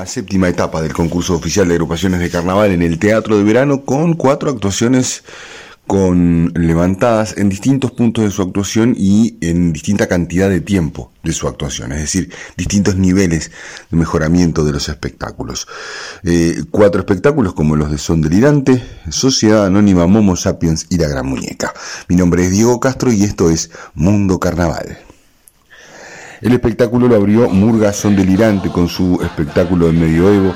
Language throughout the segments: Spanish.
La séptima etapa del concurso oficial de agrupaciones de carnaval en el Teatro de Verano con cuatro actuaciones con levantadas en distintos puntos de su actuación y en distinta cantidad de tiempo de su actuación, es decir, distintos niveles de mejoramiento de los espectáculos. Eh, cuatro espectáculos como los de Son Delirante, Sociedad Anónima Momo Sapiens y La Gran Muñeca. Mi nombre es Diego Castro y esto es Mundo Carnaval. El espectáculo lo abrió Murga Son Delirante con su espectáculo de medioevo,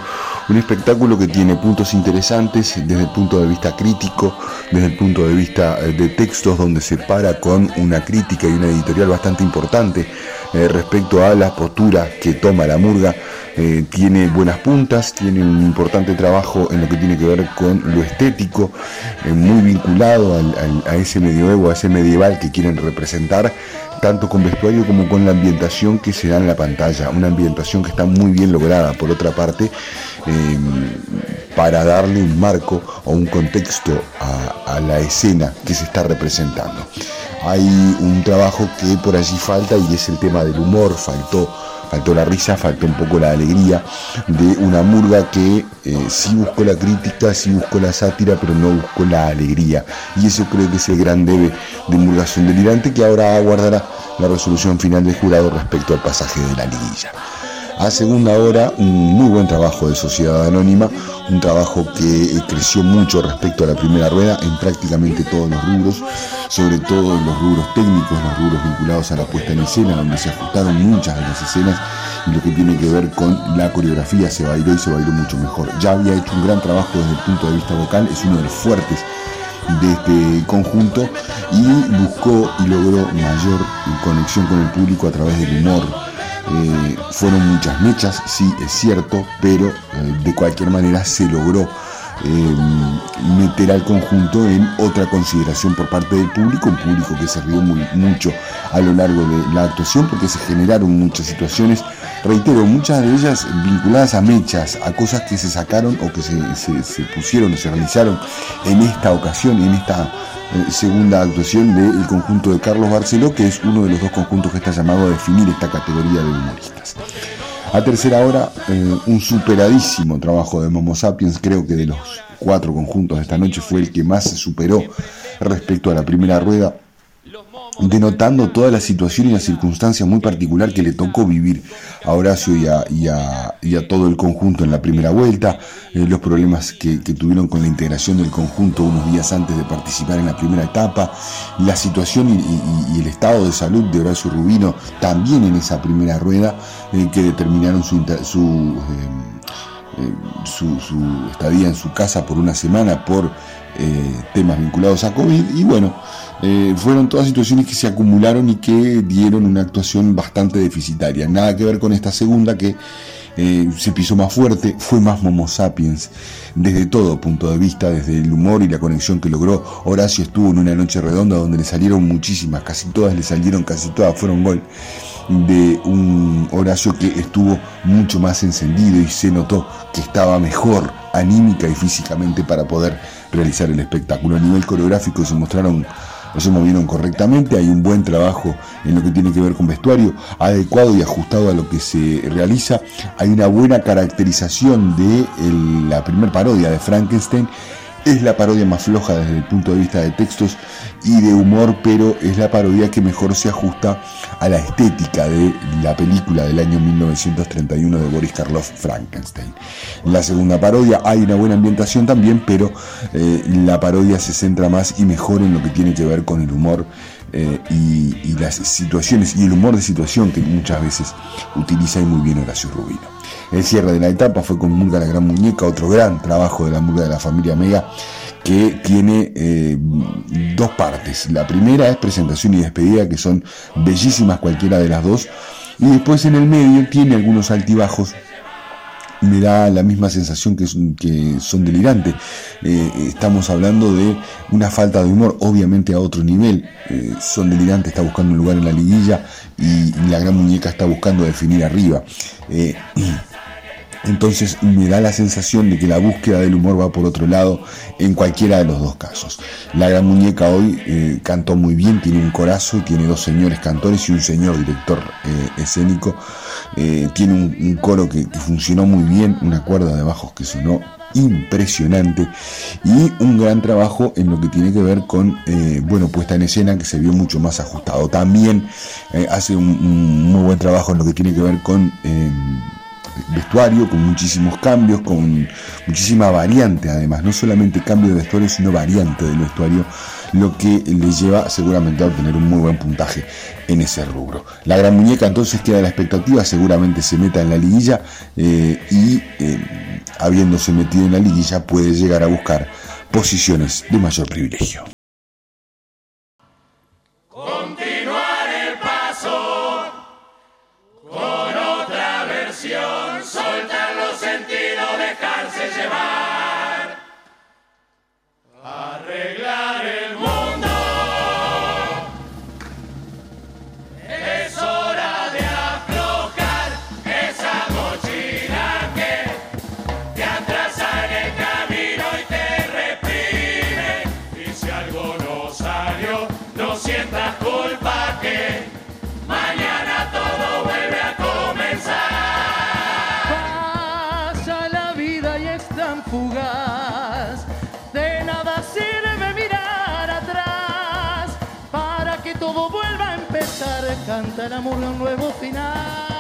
un espectáculo que tiene puntos interesantes desde el punto de vista crítico, desde el punto de vista eh, de textos, donde se para con una crítica y una editorial bastante importante eh, respecto a la postura que toma la Murga. Eh, tiene buenas puntas, tiene un importante trabajo en lo que tiene que ver con lo estético, muy vinculado a ese medioevo, a ese medieval que quieren representar tanto con vestuario como con la ambientación que se da en la pantalla, una ambientación que está muy bien lograda, por otra parte, eh, para darle un marco o un contexto a, la escena que se está representando. Hay un trabajo que por allí falta y es el tema del humor, faltó faltó la risa, faltó un poco la alegría de una murga que eh, sí buscó la crítica, sí buscó la sátira, pero no buscó la alegría. Y eso creo que es el gran debe de Murgación Delirante que ahora aguardará la resolución final del jurado respecto al pasaje de la liguilla. A segunda hora, un muy buen trabajo de Sociedad Anónima, un trabajo que eh, creció mucho respecto a la primera rueda en prácticamente todos los rubros, sobre todo en los rubros técnicos, los rubros vinculados a la puesta en escena, donde se ajustaron muchas de las escenas y lo que tiene que ver con la coreografía se bailó y se bailó mucho mejor. Ya había hecho un gran trabajo desde el punto de vista vocal, es uno de los fuertes de este conjunto y buscó y logró mayor conexión con el público a través del humor. Eh, fueron muchas mechas, sí, es cierto, pero eh, de cualquier manera se logró eh, meter al conjunto en otra consideración por parte del público, un público que se rió mucho a lo largo de la actuación porque se generaron muchas situaciones, reitero, muchas de ellas vinculadas a mechas, a cosas que se sacaron o que se, pusieron o se realizaron en esta ocasión, en esta eh, segunda actuación del conjunto de Carlos Barceló, que es uno de los dos conjuntos que está llamado a definir esta categoría de humoristas. A tercera hora, eh, un superadísimo trabajo de Momo Sapiens, creo que de los cuatro conjuntos de esta noche fue el que más se superó respecto a la primera rueda denotando toda la situación y la circunstancia muy particular que le tocó vivir a Horacio y a, todo el conjunto en la primera vuelta, eh, los problemas que, tuvieron con la integración del conjunto unos días antes de participar en la primera etapa, la situación y, el estado de salud de Horacio Rubino también en esa primera rueda eh, que determinaron su... su eh, su, estadía en su casa por una semana por temas vinculados a COVID y bueno, eh, fueron todas situaciones que se acumularon y que dieron una actuación bastante deficitaria. Nada que ver con esta segunda que eh, se pisó más fuerte, fue más Momo Sapiens desde todo punto de vista, desde el humor y la conexión que logró. Horacio estuvo en una noche redonda donde le salieron muchísimas, casi todas le salieron, casi todas fueron gol de un Horacio que estuvo mucho más encendido y se notó que estaba mejor anímica y físicamente para poder realizar el espectáculo. A nivel coreográfico se mostraron no se movieron correctamente, hay un buen trabajo en lo que tiene que ver con vestuario, adecuado y ajustado a lo que se realiza, hay una buena caracterización de la primer parodia de Frankenstein es la parodia más floja desde el punto de vista de textos y de humor, pero es la parodia que mejor se ajusta a la estética de la película del año 1931 de Boris Karloff, Frankenstein. En la segunda parodia hay una buena ambientación también, pero eh, la parodia se centra más y mejor en lo que tiene que ver con el humor eh, y, las situaciones y el humor de situación que muchas veces utiliza y muy bien Horacio Rubino. El cierre de la etapa fue con Murga la Gran Muñeca, otro gran trabajo de la Murga de la familia Mega, que tiene eh, dos partes. La primera es presentación y despedida, que son bellísimas cualquiera de las dos. Y después en el medio tiene algunos altibajos me da la misma sensación que, que son delirantes. Eh, estamos hablando de una falta de humor, obviamente a otro nivel. Eh, son delirantes, está buscando un lugar en la liguilla y, la gran muñeca está buscando definir arriba. Entonces me da la sensación de que la búsqueda del humor va por otro lado en cualquiera de los dos casos. La gran muñeca hoy eh, cantó muy bien, tiene un corazo, tiene dos señores cantores y un señor director eh, escénico. Eh, tiene un, coro que, funcionó muy bien, una cuerda de bajos que sonó impresionante y un gran trabajo en lo que tiene que ver con bueno puesta en escena que se vio mucho más ajustado también hace un, un, muy buen trabajo en lo que tiene que ver con vestuario, con muchísimos cambios, con muchísima variante además, no solamente cambio de vestuario, sino variante del vestuario, lo que le lleva seguramente a obtener un muy buen puntaje en ese rubro. La gran muñeca entonces queda la expectativa, seguramente se meta en la liguilla eh, y eh, habiéndose metido en la liguilla puede llegar a buscar posiciones de mayor privilegio. Canta el amor de un nuevo final.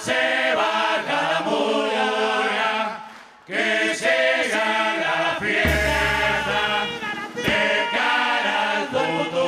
Se va a morrer que se jaga la fiesta de cara a todos.